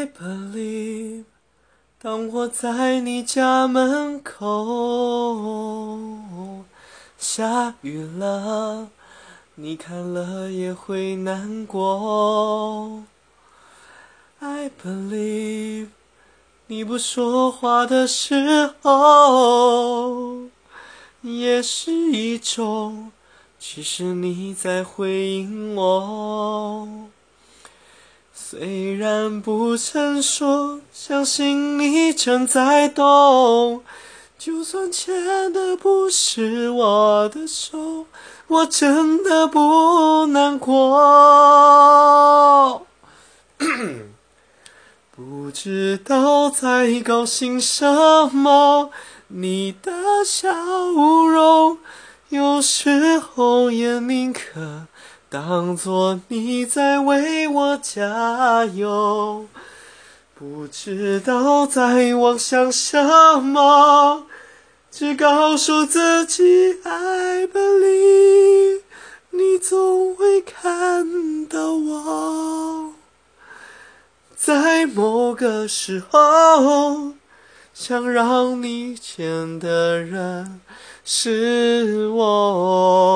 I believe，当我在你家门口，下雨了，你看了也会难过。I believe，你不说话的时候，也是一种，其实你在回应我。虽然不曾说，相信你正在懂。就算牵的不是我的手，我真的不难过。不知道在高兴什么，你的笑容，有时候也宁可当作你在为我加油。不知道在妄想什么，只告诉自己 I believe，你总会看到我。在某个时候，想让你见的人是我。